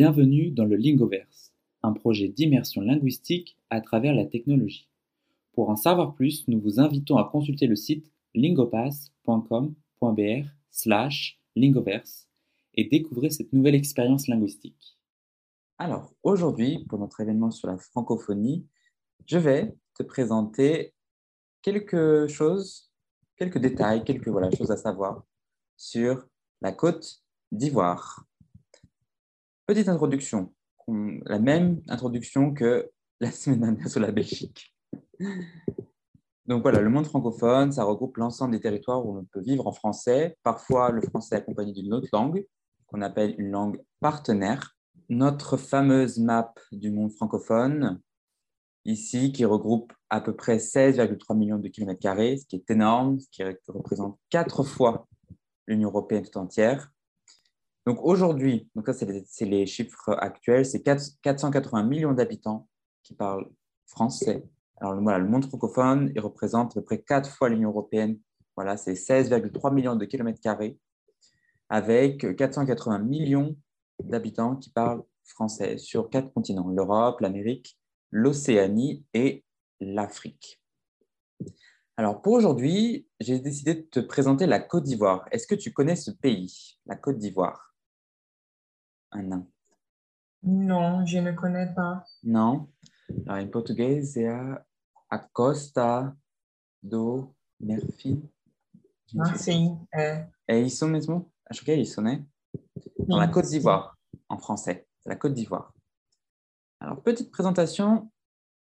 Bienvenue dans le Lingoverse, un projet d'immersion linguistique à travers la technologie. Pour en savoir plus, nous vous invitons à consulter le site lingopass.com.br slash lingoverse et découvrir cette nouvelle expérience linguistique. Alors, aujourd'hui, pour notre événement sur la francophonie, je vais te présenter quelque chose, quelques détails, quelques choses à savoir sur la côte d'Ivoire. Petite introduction, la même introduction que la semaine dernière sur la Belgique. Donc voilà, le monde francophone, ça regroupe l'ensemble des territoires où on peut vivre en français, parfois le français accompagné d'une autre langue, qu'on appelle une langue partenaire. Notre fameuse map du monde francophone, ici, qui regroupe à peu près 16,3 millions de kilomètres carrés, ce qui est énorme, ce qui représente quatre fois l'Union européenne tout entière. Donc aujourd'hui, donc ça c'est les, chiffres actuels, c'est 480 millions d'habitants qui parlent français. Alors voilà, le monde francophone, il représente à peu près quatre fois l'Union européenne. Voilà, c'est 16,3 millions de kilomètres carrés avec 480 millions d'habitants qui parlent français sur quatre continents, l'Europe, l'Amérique, l'Océanie et l'Afrique. Alors pour aujourd'hui, j'ai décidé de te présenter la Côte d'Ivoire. Est-ce que tu connais ce pays, la Côte d'Ivoire? Un Non, je ne connais pas. Non. Alors, en portugais, c'est a Costa do Marfim. Ah, sim. É. É isso mesmo? Acho que é isso, né? Dans la Côte d'Ivoire, en français. La Côte d'Ivoire. Alors, petite présentation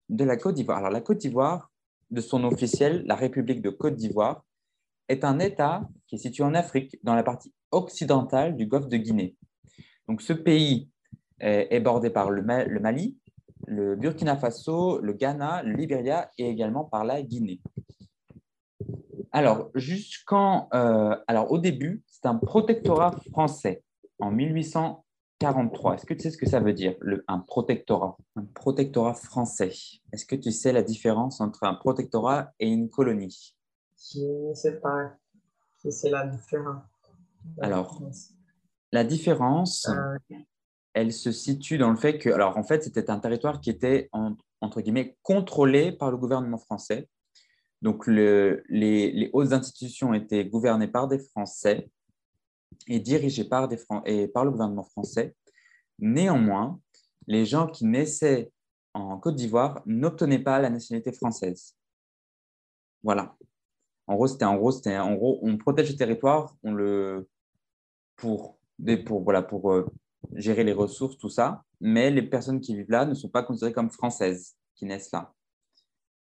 de la Côte d'Ivoire. Alors, la Côte d'Ivoire, de son officiel, la République de Côte d'Ivoire, est un État qui est situé en Afrique, dans la partie occidentale du golfe de Guinée. Donc, ce pays est bordé par le Mali, le Burkina Faso, le Ghana, le Libéria et également par la Guinée. Alors, jusqu'en, euh, alors au début, c'est un protectorat français en 1843. Est-ce que tu sais ce que ça veut dire, le, un protectorat? Un protectorat français. Est-ce que tu sais la différence entre un protectorat et une colonie? Je ne sais pas. C'est la différence. Alors, la différence, euh, elle se situe dans le fait que, alors en fait, c'était un territoire qui était, entre guillemets, contrôlé par le gouvernement français. Donc, les, hautes institutions étaient gouvernées par des Français et dirigées par, des, et par le gouvernement français. Néanmoins, les gens qui naissaient en Côte d'Ivoire n'obtenaient pas la nationalité française. Voilà. En gros, c'était en gros, c'était en gros, on protège le territoire, on le pour pour, voilà, pour euh, gérer les ressources, tout ça. Mais les personnes qui vivent là ne sont pas considérées comme françaises, qui naissent là.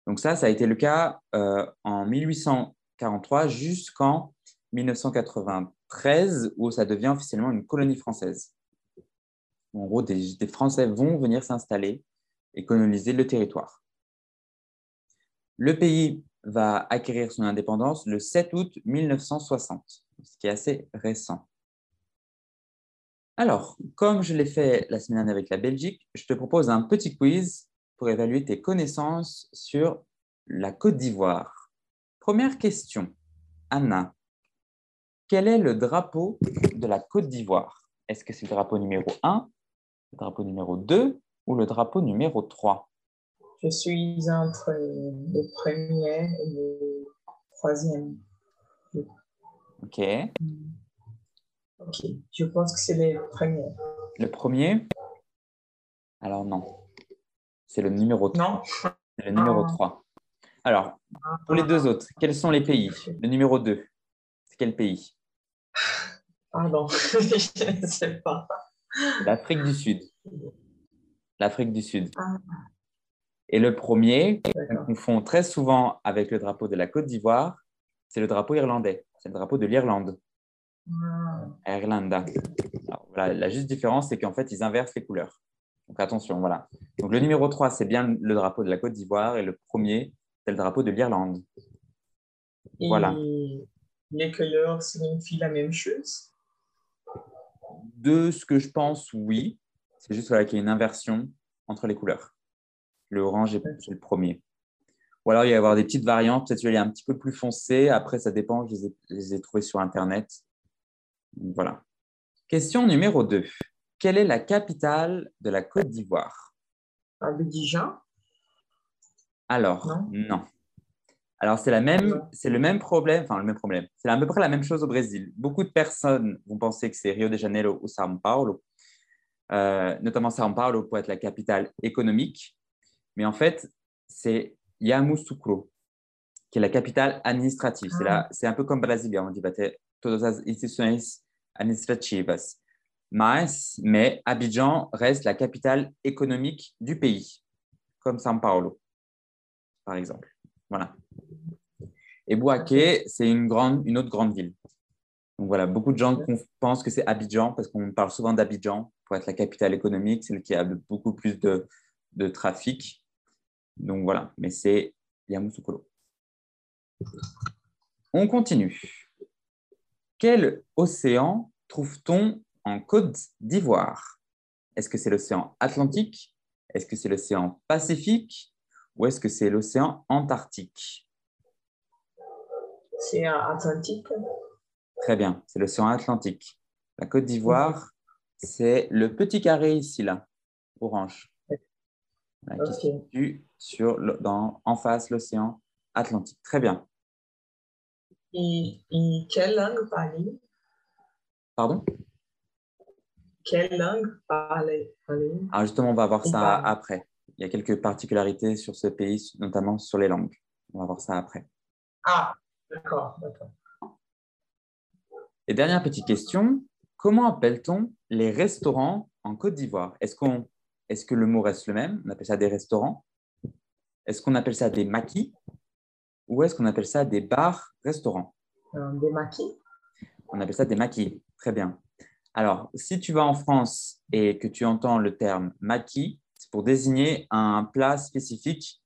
Donc ça, ça a été le cas euh, en 1843 jusqu'en 1993, où ça devient officiellement une colonie française. En gros, des, des Français vont venir s'installer et coloniser le territoire. Le pays va acquérir son indépendance le 7 août 1960, ce qui est assez récent. Alors, comme je l'ai fait la semaine dernière avec la Belgique, je te propose un petit quiz pour évaluer tes connaissances sur la Côte d'Ivoire. Première question. Anna, quel est le drapeau de la Côte d'Ivoire? Est-ce que c'est le drapeau numéro 1, le drapeau numéro 2 ou le drapeau numéro 3 Je suis entre le premier et le troisième. Ok. Ok, je pense que c'est le premier? Le premier? Alors non. C'est le numéro 3. Non. C'est le numéro 3. Alors, pour les deux autres, quels sont les pays? Le numéro 2, c'est quel pays? Pardon, je ne sais pas. L'Afrique du Sud. L'Afrique du Sud. Ah. Et le premier, on confond très souvent avec le drapeau de la Côte d'Ivoire, c'est le drapeau irlandais. C'est le drapeau de l'Irlande. Irlanda. la juste différence, c'est qu'en fait, ils inversent les couleurs. Donc attention, voilà. Donc le numéro 3, c'est bien le drapeau de la Côte d'Ivoire et le premier, c'est le drapeau de l'Irlande. Voilà. Les couleurs signifient la même chose? De ce que je pense, oui. C'est juste qu'il y a une inversion entre les couleurs. Le orange est le premier. Ou alors il va y avoir des petites variantes. Peut-être qu'il est un petit peu plus foncé. Après, ça dépend. Je les ai, je les ai trouvés sur Internet. Voilà. Question numéro 2. quelle est la capitale de la Côte d'Ivoire? Abidjan Alors, Non. non. Alors, c'est la même, Non. c'est le même problème, enfin le même problème. C'est à peu près la même chose au Brésil. Beaucoup de personnes vont penser que c'est Rio de Janeiro ou São Paulo, euh, notamment São Paulo pour être la capitale économique. Mais en fait, c'est Yamoussoukro, qui est la capitale administrative. C'est la- C'est un peu comme Brasilia, on dit todas as instituições administrativas. Mas, mais Abidjan reste la capitale économique du pays, comme São Paulo, par exemple. Voilà. Et Bouaké, c'est une, grande, une autre grande ville. Donc voilà, beaucoup de gens pensent que c'est Abidjan parce qu'on parle souvent d'Abidjan pour être la capitale économique, celle qui a beaucoup plus de, de trafic. Donc voilà, mais c'est Yamoussoukro. On continue. Quel océan trouve-t-on en Côte d'Ivoire? Est-ce que c'est l'océan Atlantique? Est-ce que c'est l'océan Pacifique? Ou est-ce que c'est l'océan Antarctique? C'est Atlantique. Très bien, c'est l'océan Atlantique. La Côte d'Ivoire, c'est le petit carré ici, là, orange, qui se situe sur dans, en face l'océan Atlantique. Très bien. Et, et quelle langue parler Pardon? Quelle langue parler Alors justement, on va voir On ça parle. après. Il y a quelques particularités sur ce pays, notamment sur les langues. On va voir ça après. Ah, d'accord, d'accord. Et dernière petite question, comment appelle-t-on les restaurants en Côte d'Ivoire? Est-ce qu'on, est-ce que le mot reste le même? On appelle ça des restaurants Est-ce qu'on appelle ça des maquis? Ou est-ce qu'on appelle ça des bars-restaurants Euh, des maquis On appelle ça des maquis. Très bien. Alors, si tu vas en France et que tu entends le terme maquis, c'est pour désigner un plat spécifique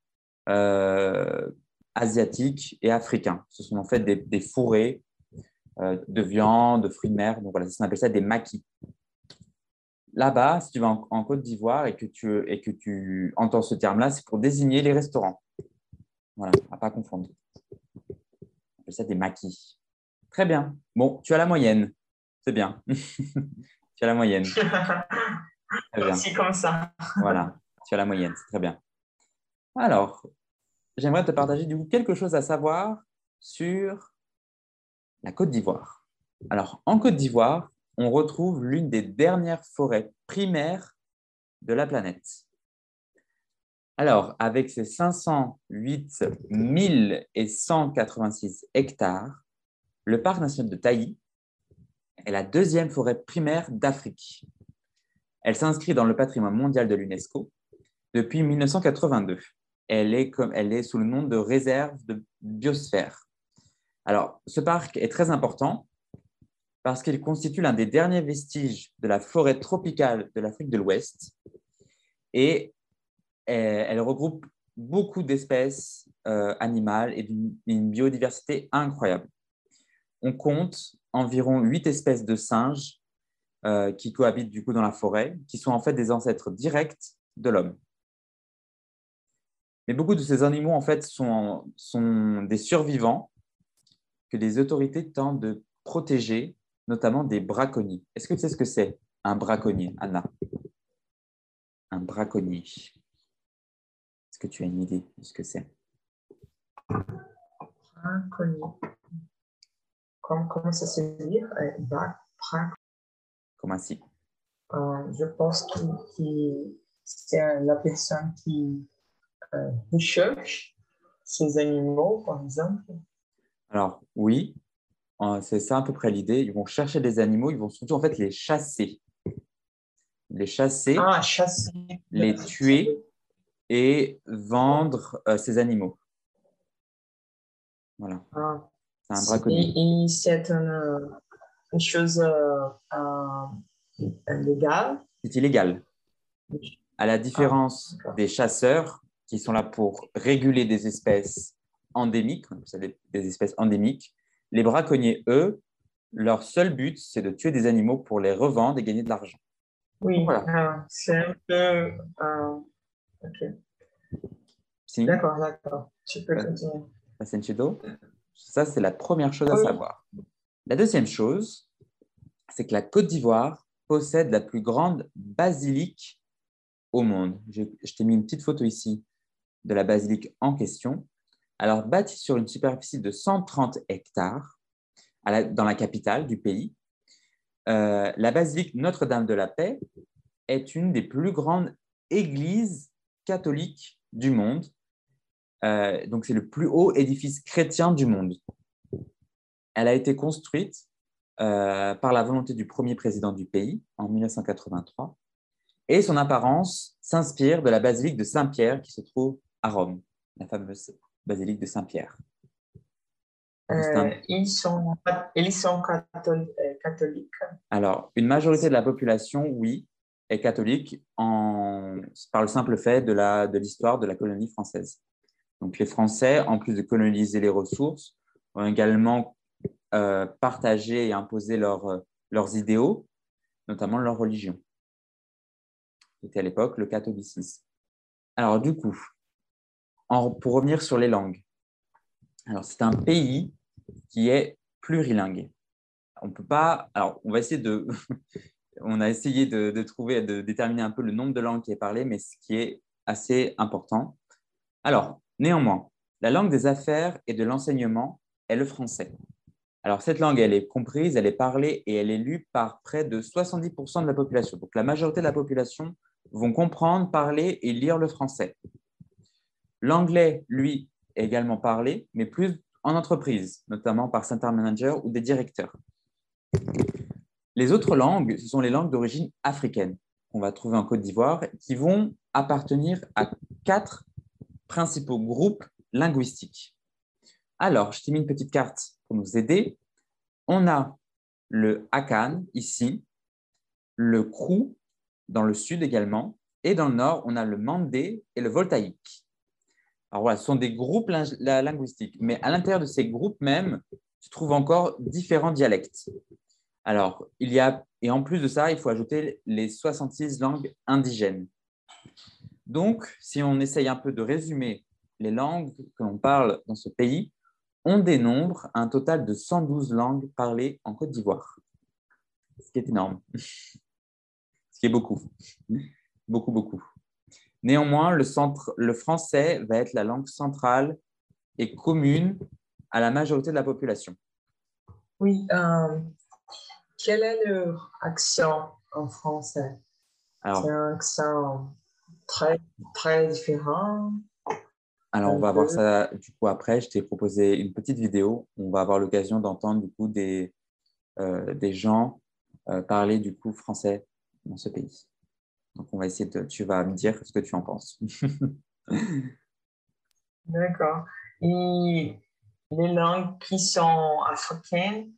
euh, asiatique et africain. Ce sont en fait des, des fourrés euh, de viande, de fruits de mer. Donc voilà, ça, on appelle ça des maquis. Là-bas, si tu vas en, en Côte d'Ivoire et, que tu- et que tu entends ce terme-là, c'est pour désigner les restaurants. Voilà, à pas confondre. On appelle ça des maquis. Très bien. Bon, tu as la moyenne. C'est bien. tu as la moyenne. C'est comme ça. Voilà, tu as la moyenne, c'est très bien. Alors, j'aimerais te partager du coup quelque chose à savoir sur la Côte d'Ivoire. Alors, en Côte d'Ivoire, on retrouve l'une des dernières forêts primaires de la planète. Alors, avec ses 508 186 hectares, le parc national de Taï est la deuxième forêt primaire d'Afrique. Elle s'inscrit dans le patrimoine mondial de l'UNESCO depuis 1982. Elle est, comme, elle est sous le nom de réserve de biosphère. Alors, ce parc est très important parce qu'il constitue l'un des derniers vestiges de la forêt tropicale de l'Afrique de l'Ouest et elle, elle regroupe beaucoup d'espèces euh, animales et d'une une biodiversité incroyable. On compte environ huit espèces de singes euh, qui cohabitent du coup dans la forêt, qui sont en fait des ancêtres directs de l'homme. Mais beaucoup de ces animaux en fait sont, sont des survivants que les autorités tentent de protéger, notamment des braconniers. Est-ce que tu sais ce que c'est un braconnier, Anna? Un braconnier. Est-ce que tu as une idée de ce que c'est? Inconnu. Comme, comment ça se dit? Euh, brac- Comment si euh, Je pense que que c'est la personne qui, euh, qui cherche ces animaux, par exemple. Alors, oui, euh, c'est ça à peu près l'idée. Ils vont chercher des animaux, ils vont surtout en fait les chasser. Les chasser Ah, chasser. Les tuer. Et vendre euh, ces animaux. Voilà, Ah, c'est un braconnier. Et, et c'est une, une chose euh, légale. C'est illégal. À la différence d'accord. des chasseurs qui sont là pour réguler des espèces endémiques, on appelle ça des, espèces endémiques, les braconniers, eux, leur seul but, c'est de tuer des animaux pour les revendre et gagner de l'argent. Oui, Voilà. ah, c'est un peu. euh, Si, d'accord, d'accord. Tu peux continuer. Ça, c'est la première chose à Oui. savoir. La deuxième chose, c'est que la Côte d'Ivoire possède la plus grande basilique au monde. Je, t'ai mis une petite photo ici de la basilique en question. Alors, bâtie sur une superficie de 130 hectares dans la capitale du pays, euh, la basilique Notre-Dame de la Paix est une des plus grandes églises catholiques du monde. Euh, donc, c'est le plus haut édifice chrétien du monde. Elle a été construite euh, par la volonté du premier président du pays en 1983 et son apparence s'inspire de la basilique de Saint-Pierre qui se trouve à Rome, la fameuse basilique de Saint-Pierre. Euh, ils, sont, ils sont catholiques. Alors, une majorité de la population, oui, est catholique en, par le simple fait de l'histoire de, de la colonie française. Donc, les Français, en plus de coloniser les ressources, ont également euh, partagé et imposé leur, leurs idéaux, notamment leur religion. C'était à l'époque le catholicisme. Alors, du coup, pour revenir sur les langues, alors c'est un pays qui est plurilingue. On peut pas. Alors, on va essayer de. on a essayé de, de, trouver, de déterminer un peu le nombre de langues qui est parlé, mais ce qui est assez important. Alors, néanmoins, la langue des affaires et de l'enseignement est le français. Alors, cette langue, elle est comprise, elle est parlée et elle est lue par près de 70% de la population. Donc, la majorité de la population vont comprendre, parler et lire le français. L'anglais, lui, est également parlé, mais plus en entreprise, notamment par center managers ou des directeurs. Les autres langues, ce sont les langues d'origine africaine qu'on va trouver en Côte d'Ivoire, qui vont appartenir à quatre principaux groupes linguistiques. Alors, je t'ai mis une petite carte pour nous aider. On a le Akan ici, le Krou dans le sud également, et dans le nord, on a le Mandé et le Voltaïque. Alors voilà, ce sont des groupes linguistiques, mais à l'intérieur de ces groupes même, tu trouves encore différents dialectes. Alors, il y a, et en plus de ça, il faut ajouter les 66 langues indigènes. Donc, si on essaye un peu de résumer les langues que l'on parle dans ce pays, on dénombre un total de 112 langues parlées en Côte d'Ivoire, ce qui est énorme beaucoup. Beaucoup, beaucoup. Néanmoins, le, centre, le français va être la langue centrale et commune à la majorité de la population. Oui. Euh, quel est leur accent en français? C'est un accent très, très différent. Alors, on va voir ça du coup après. Je t'ai proposé une petite vidéo. On va avoir l'occasion d'entendre du coup des, euh, des gens euh, parler du coup français dans ce pays. Donc, on va essayer de. Tu vas me dire ce que tu en penses. D'accord. Et les langues qui sont africaines,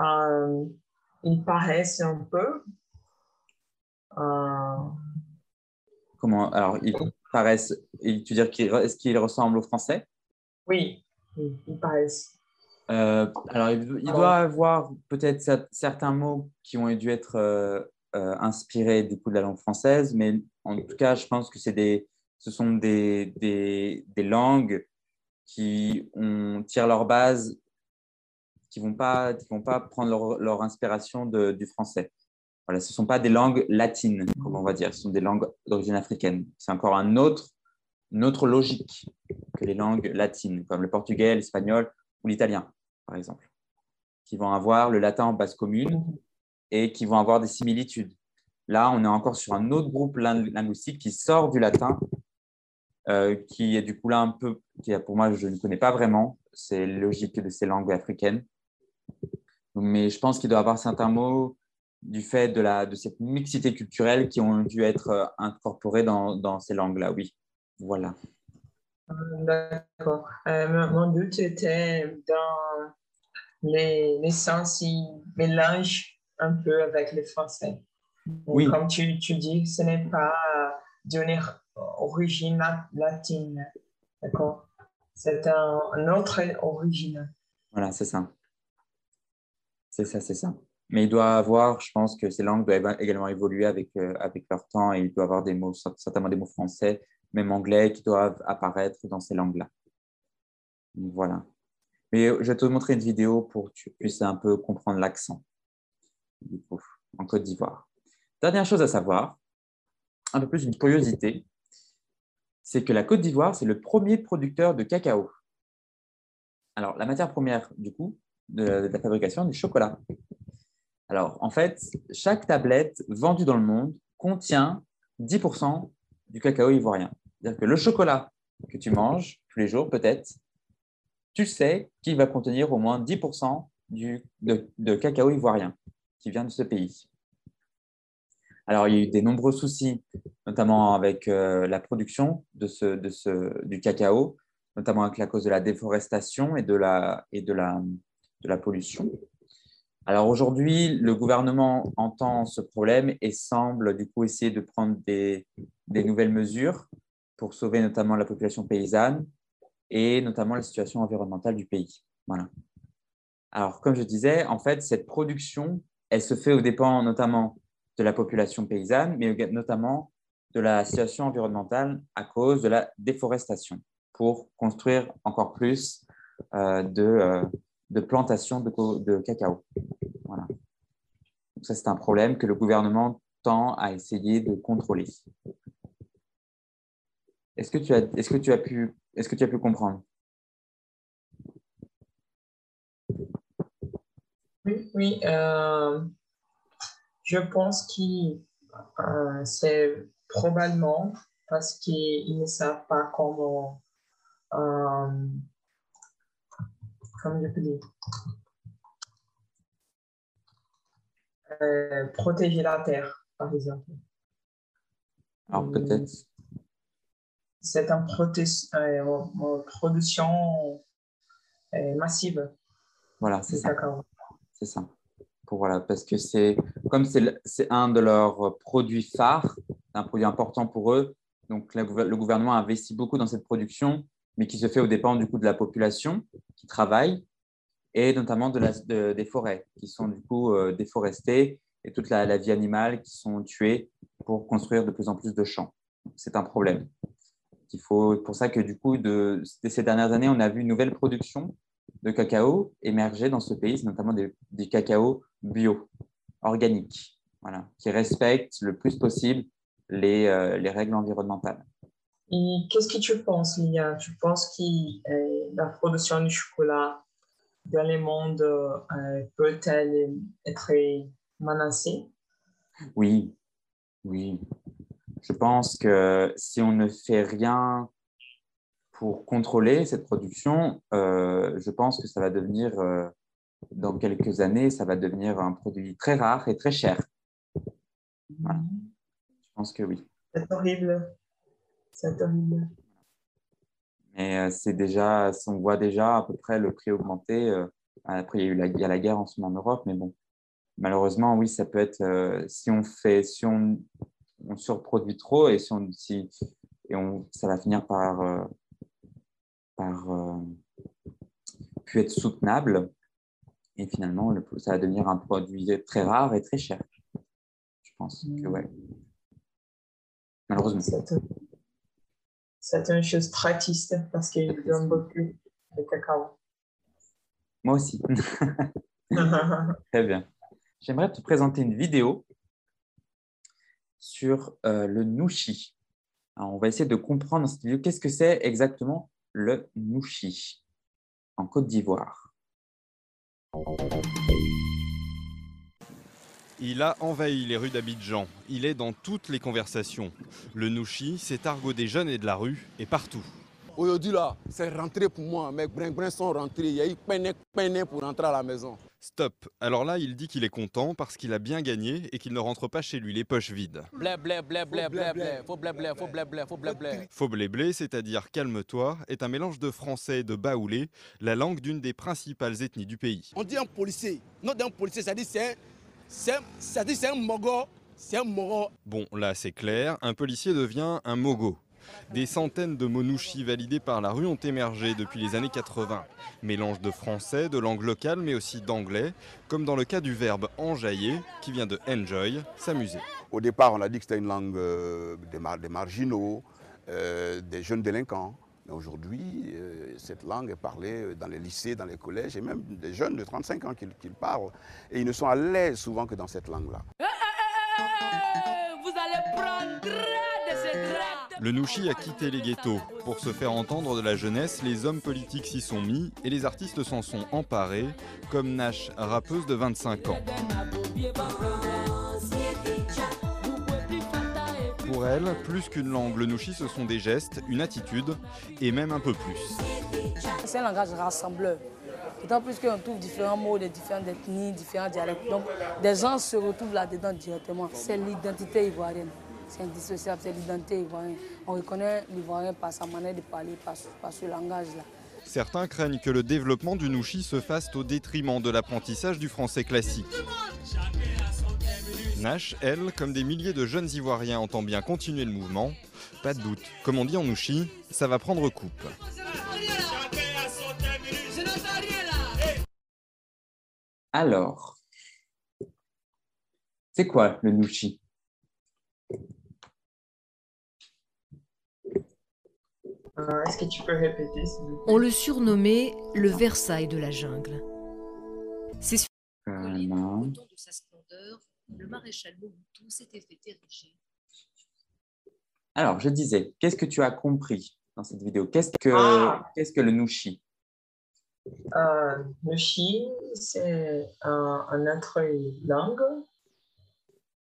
euh, ils paraissent un peu. Euh, Comment Alors, ils paraissent. Tu veux dire est-ce qu'ils ressemblent au français? Oui, ils paraissent. Euh, alors, il, doit avoir peut-être certains mots qui ont dû être euh, inspiré du coup de la langue française, mais en tout cas, je pense que c'est des, ce sont des, des, des langues qui ont, tirent leur base, qui vont pas, qui vont pas prendre leur, leur inspiration de, du français. Voilà, ce ne sont pas des langues latines, on va dire, ce sont des langues d'origine africaine. C'est encore un autre, une autre logique que les langues latines, comme le portugais, l'espagnol ou l'italien, par exemple, qui vont avoir le latin en base commune et qui vont avoir des similitudes. Là, on est encore sur un autre groupe linguistique qui sort du latin, euh, qui est du coup là un peu, qui pour moi, je ne connais pas vraiment. C'est logique de ces langues africaines. Mais je pense qu'il doit avoir certains mots du fait de, la, de cette mixité culturelle qui ont dû être euh, incorporés dans, dans ces langues-là, oui. Voilà. D'accord. Euh, mon doute était dans les, les sens, ils mélangent un peu avec le français. Oui. Comme tu, tu dis, ce n'est pas d'une origine latine. D'accord? C'est un, autre origine. Voilà, c'est ça. C'est ça, c'est ça. Mais il doit avoir, je pense que ces langues doivent également évoluer avec, euh, avec leur temps et il doit avoir des mots, certainement des mots français, même anglais, qui doivent apparaître dans ces langues-là. Voilà. Mais je vais te montrer une vidéo pour que tu puisses un peu comprendre l'accent en Côte d'Ivoire. Dernière chose à savoir, un peu plus une curiosité, c'est que la Côte d'Ivoire, c'est le premier producteur de cacao. Alors, la matière première, du coup, de, la fabrication du chocolat. Alors, en fait, chaque tablette vendue dans le monde contient 10% du cacao ivoirien. C'est-à-dire que le chocolat que tu manges tous les jours, peut-être, tu sais qu'il va contenir au moins 10% du, de, cacao ivoirien qui vient de ce pays. Alors, il y a eu des nombreux soucis, notamment avec euh, la production du cacao, notamment avec la cause de la déforestation et de la, de la pollution. Alors aujourd'hui, le gouvernement entend ce problème et semble du coup essayer de prendre des, nouvelles mesures pour sauver notamment la population paysanne et notamment la situation environnementale du pays. Voilà. Alors, comme je disais, en fait, cette production, elle se fait au dépend notamment de la population paysanne, mais notamment de la situation environnementale à cause de la déforestation pour construire encore plus euh, de, euh, de, plantations de, cacao. Voilà. Donc ça, c'est un problème que le gouvernement tend à essayer de contrôler. Est-ce que tu as, est-ce que pu, est-ce que tu as pu comprendre? Oui, oui. Euh, je pense que euh, c'est probablement parce qu'ils ne savent pas comment, euh, je dire, protéger la terre, par exemple. Alors peut-être c'est une euh, production euh, massive. Voilà, c'est ça. C'est ça. Pour, voilà, parce que c'est comme c'est un de leurs produits phares, un produit important pour eux. Donc le gouvernement investit beaucoup dans cette production, mais qui se fait au dépend du coup de la population qui travaille et notamment des forêts qui sont du coup euh, déforestées et toute la, vie animale qui sont tuées pour construire de plus en plus de champs. C'est un problème. Il faut, pour ça que du coup, de, ces dernières années, on a vu une nouvelle production de cacao émerger dans ce pays, notamment des cacao bio, organiques, voilà, qui respectent le plus possible les, euh, les règles environnementales. Et qu'est-ce que tu penses, Lia Tu penses que euh, la production du chocolat dans le monde euh, peut-elle être menacée? Oui, oui. Je pense que si on ne fait rien pour contrôler cette production, euh, je pense que ça va devenir, dans quelques années, ça va devenir un produit très rare et très cher. Voilà. Je pense que oui. C'est horrible. C'est horrible. Mais euh, c'est déjà, on voit déjà à peu près le prix augmenter. après, il y a eu la, il y a la guerre en ce moment en Europe, mais bon, malheureusement, oui, ça peut être, si on fait, si on on surproduit trop et, si on, si, et on, ça va finir par, euh, par euh, être soutenable. Et finalement, ça va devenir un produit très rare et très cher. Je pense que ouais. Malheureusement. C'est une chose très triste parce qu'il donne beaucoup de cacao. Moi aussi. très bien. J'aimerais te présenter une vidéo sur euh, le nouchi. on va essayer de comprendre dans cette vidéo qu'est-ce que c'est exactement le nouchi en Côte d'Ivoire? Il a envahi les rues d'Abidjan. Il est dans toutes les conversations. Le nouchi, c'est argot des jeunes et de la rue, et partout. Aujourd'hui, là, c'est rentré pour moi. Mes brin sont rentrés. Il y a eu peine, pour rentrer à la maison. Stop. Alors là, il dit qu'il est content parce qu'il a bien gagné et qu'il ne rentre pas chez lui les poches vides. Blé, blé, blé, blé, blé, blé. Faut blé, blé, faut blé, blé, faut blé, blé. Faut blé, blé, c'est-à-dire calme-toi, est un mélange de français et de baoulé, la langue d'une des principales ethnies du pays. On dit un policier. Non, d'un policier, ça dit c'est c'est un mogo. C'est un mogo. Bon, là, c'est clair. Un policier devient un mogo. Des centaines de monouchis validés par la rue ont émergé depuis les années 80. Mélange de français, de langue locale, mais aussi d'anglais, comme dans le cas du verbe enjailler, qui vient de enjoy, s'amuser. Au départ, on a dit que c'était une langue euh, des, marginaux, euh, des jeunes délinquants. Mais aujourd'hui, euh, cette langue est parlée dans les lycées, dans les collèges, et même des jeunes de 35 ans qui, qui parlent. Et ils ne sont à l'aise souvent que dans cette langue-là. Vous allez prendre le Nouchi a quitté les ghettos. Pour se faire entendre de la jeunesse, les hommes politiques s'y sont mis et les artistes s'en sont emparés, comme Nash, rappeuse de 25 ans. Pour elle, plus qu'une langue, le Nouchi, ce sont des gestes, une attitude et même un peu plus. C'est un langage rassembleur. D'autant plus qu'on trouve différents mots de différentes ethnies, différents dialectes. Donc, des gens se retrouvent là-dedans directement. C'est l'identité ivoirienne c'est indissociable, c'est l'identité ivoirienne. On reconnaît l'ivoirien par sa manière de parler, par, ce langage-là. Certains craignent que le développement du Nouchi se fasse au détriment de l'apprentissage du français classique. Nash, elle, comme des milliers de jeunes Ivoiriens, entend bien continuer le mouvement. Pas de doute, comme on dit en Nouchi, ça va prendre coupe. Alors, c'est quoi le Nouchi? Euh, est-ce que tu peux répéter On le surnommait le Versailles de la jungle. C'est sa splendeur, le maréchal Mobutu s'était fait ériger. Alors, je disais, qu'est-ce que tu as compris dans cette vidéo? Qu'est-ce que, ah. qu'est-ce que le Nushi euh, Nushi, c'est un, un autre langue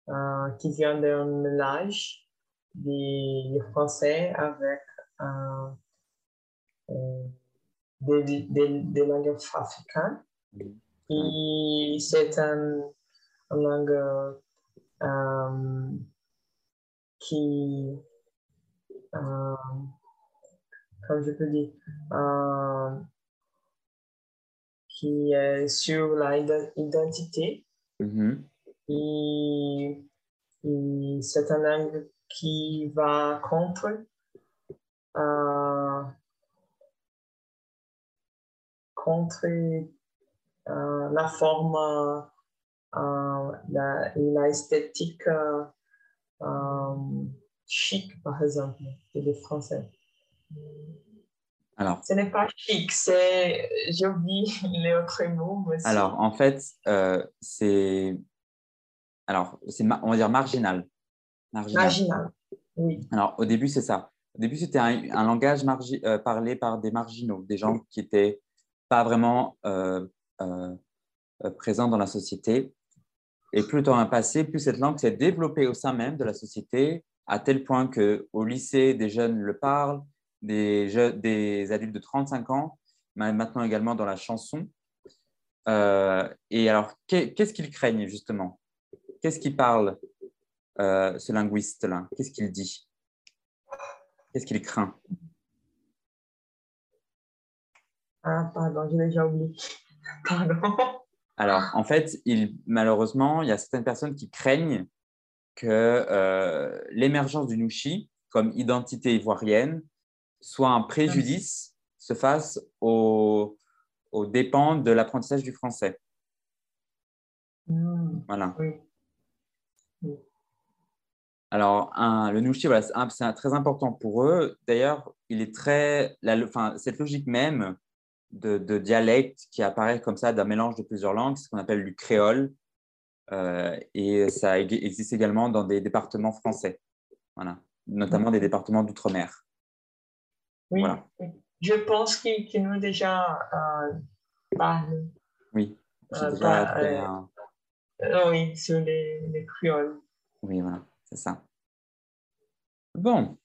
euh, qui vient d'un mélange du français avec euh, des, des, des, langues africaines. Et c'est un, une langue euh, qui, euh, comme je peux dire, euh, qui est sur l'identité. Mm-hmm. Et, et c'est une langue qui va contre contre euh, la forme euh, la, l'esthétique euh, chic, par exemple, des Français. Alors, ce n'est pas chic, c'est, j'ai oublié les autres mots. Alors, en fait, c'est, alors, c'est, on va dire marginal. Marginal, marginal oui. Alors, au début, c'est ça. Au début, c'était un, langage euh, parlé par des marginaux, des gens qui n'étaient pas vraiment euh, euh, présents dans la société. Et plus le temps a passé, plus cette langue s'est développée au sein même de la société, à tel point qu'au lycée, des jeunes le parlent, des, adultes de 35 ans, maintenant également dans la chanson. et alors, qu'est-ce qu'ils craignent justement? Qu'est-ce qu'il parle, ce linguiste-là? Qu'est-ce qu'il dit? Qu'est-ce qu'il craint? Ah, pardon, j'ai déjà oublié. Pardon. Alors, en fait, il, malheureusement, il y a certaines personnes qui craignent que euh, l'émergence du Nushi comme identité ivoirienne soit un préjudice, se fasse au, au dépens de l'apprentissage du français. Hmm. Voilà. Alors, le Nushi, voilà, c'est très important pour eux. D'ailleurs, il est très, enfin, cette logique même de, dialecte qui apparaît comme ça d'un mélange de plusieurs langues, ce qu'on appelle du créole. Euh, et ça existe également dans des départements français, voilà, notamment des départements d'outre-mer. Oui, je pense qu'il nous déjà euh, parlé. Oui, euh, déjà euh, oui, sur les, les créoles. Oui, voilà c'est ça. Bon,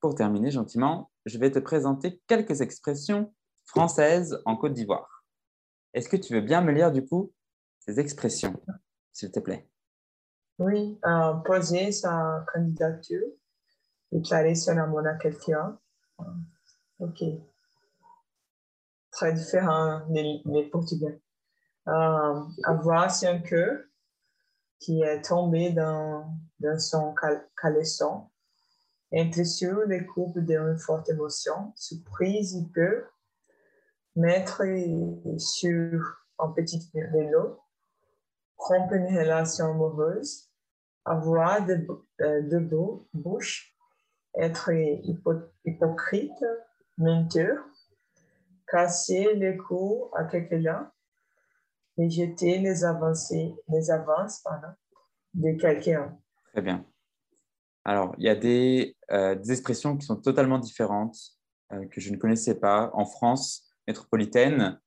pour terminer gentiment, je vais te présenter quelques expressions françaises en Côte d'Ivoire. Est-ce que tu veux bien me lire du coup ces expressions, s'il te plaît? Oui, euh, poser sa candidature, déclarer son amour à quelqu'un. Ok. Très différent des, Portugais. Euh, avoir un cœur, qui est tombé dans, dans son caleçon. Entre sur les couple d'une forte émotion, surprise, il peut mettre sur un petit vélo, rompre une relation amoureuse, avoir de, euh, de bouche, être hypocrite, menteur, casser les coups à quelqu'un, rejeter les avancées, les avances, pardon, de quelqu'un. Très bien. Alors, il y a des, euh, expressions qui sont totalement différentes euh, que je ne connaissais pas. En France métropolitaine,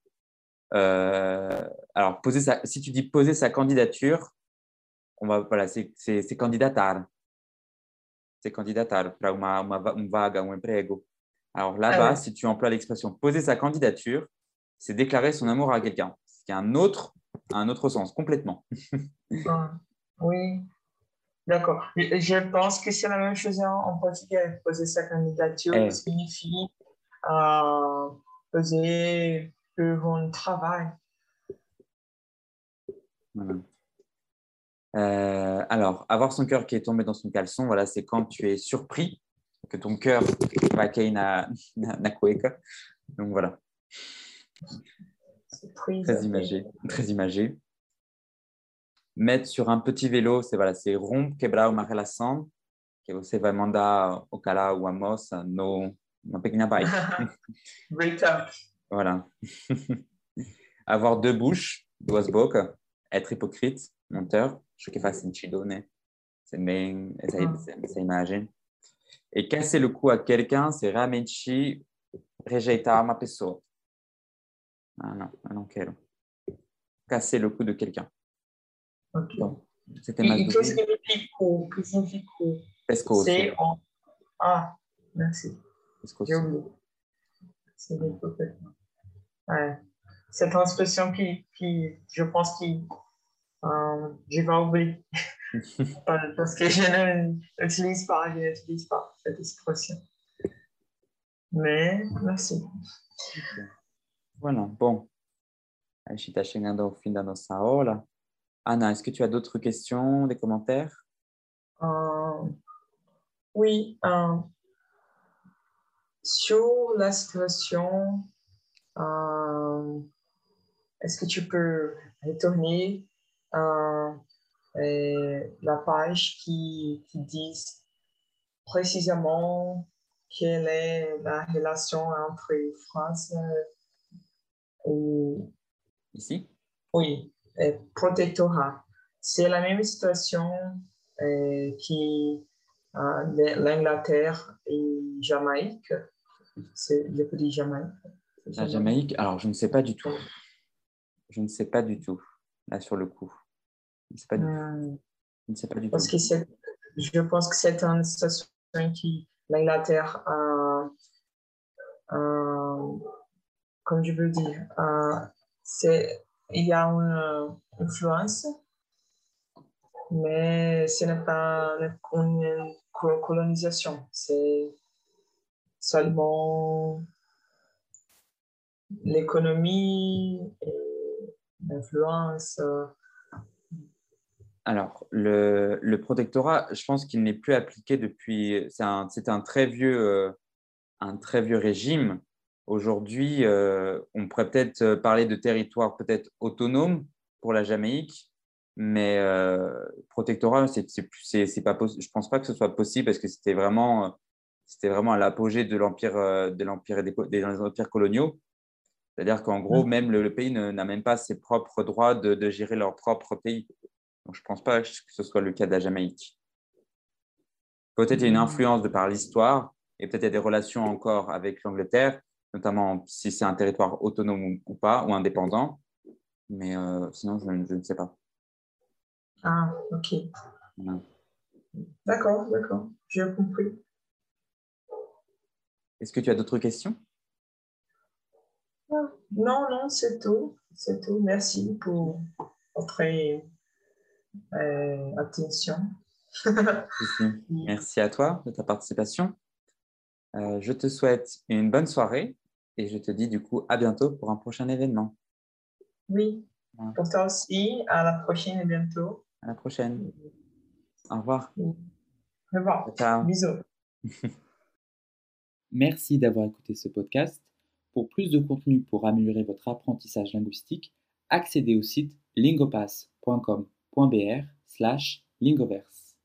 euh, alors, poser sa, si tu dis poser sa candidature, on va, voilà, c'est candidatar. C'est candidatar para uma, uma, uma vaga, um emprego. Alors là-bas, Ah ouais. si tu emploies l'expression poser sa candidature, c'est déclarer son amour à quelqu'un. Ce qui a un autre, un autre sens, complètement. Ah, oui, d'accord. Je, je pense que c'est la même chose en, en portugais. Poser sa candidature Eh. signifie euh, pour un travail. Voilà. Euh, alors, avoir son cœur qui est tombé dans son caleçon, voilà, c'est quand tu es surpris que ton cœur va na, na, na cueca. Donc voilà, très imagé, très imagé. Mettre sur un petit vélo, c'est voilà, c'est rompre, quebrar uma relação, que você vai mandar o cara ou a moça no, na bike. Break up. Voilà. Avoir deux bouches, duas bocas, être hypocrite, menteur, acho que faz sentido, né? C'est bem essa, essa, imagem. Et casser le cou à quelqu'un, c'est realmente rejeitar uma pessoa. Ah non, eu não quero. Casser le cou de quelqu'un. Ok. Bon, c'était ma E, e que significa o que significa o? Pescoço. C'est en... Ah, merci. J'ai oublié. C'est des complètement. Ouais. Une expression qui, qui, je pense, qui, euh, je vais oublier. Parce que je ne l'utilise pas, je n'utilise pas cette expression. Mais merci. Voilà, bon. A gente está chegando ao fim da nossa aula. Ana, est-ce que tu as d'autres questions, des commentaires? Euh, oui, euh, sur la situation, euh, est-ce que tu peux retourner euh, la page qui, qui dit précisément quelle est la relation entre France et Ici? Oui, protectorat. C'est la même situation euh, qui euh, le- l'Angleterre et Jamaïque. C'est peux dire Jamaïque. La Jamaïque Alors, je ne sais pas du tout. Je ne sais pas du tout, là, sur le coup. Je ne sais pas du tout. Je ne sais pas du Parce tout. que je pense que c'est une situation qui l'Angleterre a, a- comme je veux dire, c'est, il y a une euh, influence, mais ce n'est pas une, une co- colonisation, c'est seulement l'économie et l'influence. euh, Alors, le, le protectorat, je pense qu'il n'est plus appliqué depuis. C'est un, un très vieux, euh, un très vieux régime. Aujourd'hui, euh, on pourrait peut-être parler de territoire peut-être autonome pour la Jamaïque, mais euh, protectorat, c'est, c'est, pas je pense pas que ce soit possible parce que c'était vraiment, euh, c'était vraiment à l'apogée de l'empire, euh, de l'empire des, empires coloniaux. C'est-à-dire qu'en gros, Mhm. même le, le pays n'a même pas ses propres droits de, de gérer leur propre pays. Donc, je ne pense pas que ce soit le cas de la Jamaïque. Peut-être il y a une influence de par l'histoire et peut-être il y a des relations encore avec l'Angleterre, notamment si c'est un territoire autonome ou, pas, ou indépendant. Mais euh, sinon, je, ne- je ne sais pas. Ah, ok. Voilà. D'accord, d'accord, j'ai compris. Est-ce que tu as d'autres questions? Non, non, c'est tout. C'est tout. Merci pour votre euh, attention. Merci à toi de ta participation. Euh, je te souhaite une bonne soirée et je te dis du coup à bientôt pour un prochain événement. Oui, pour toi aussi. À la prochaine et bientôt. À la prochaine. Au revoir. Au revoir. Ciao. Bisous. Merci d'avoir écouté ce podcast. Pour plus de contenu pour améliorer votre apprentissage linguistique, accédez au site lingopass.com.br slash lingoverse.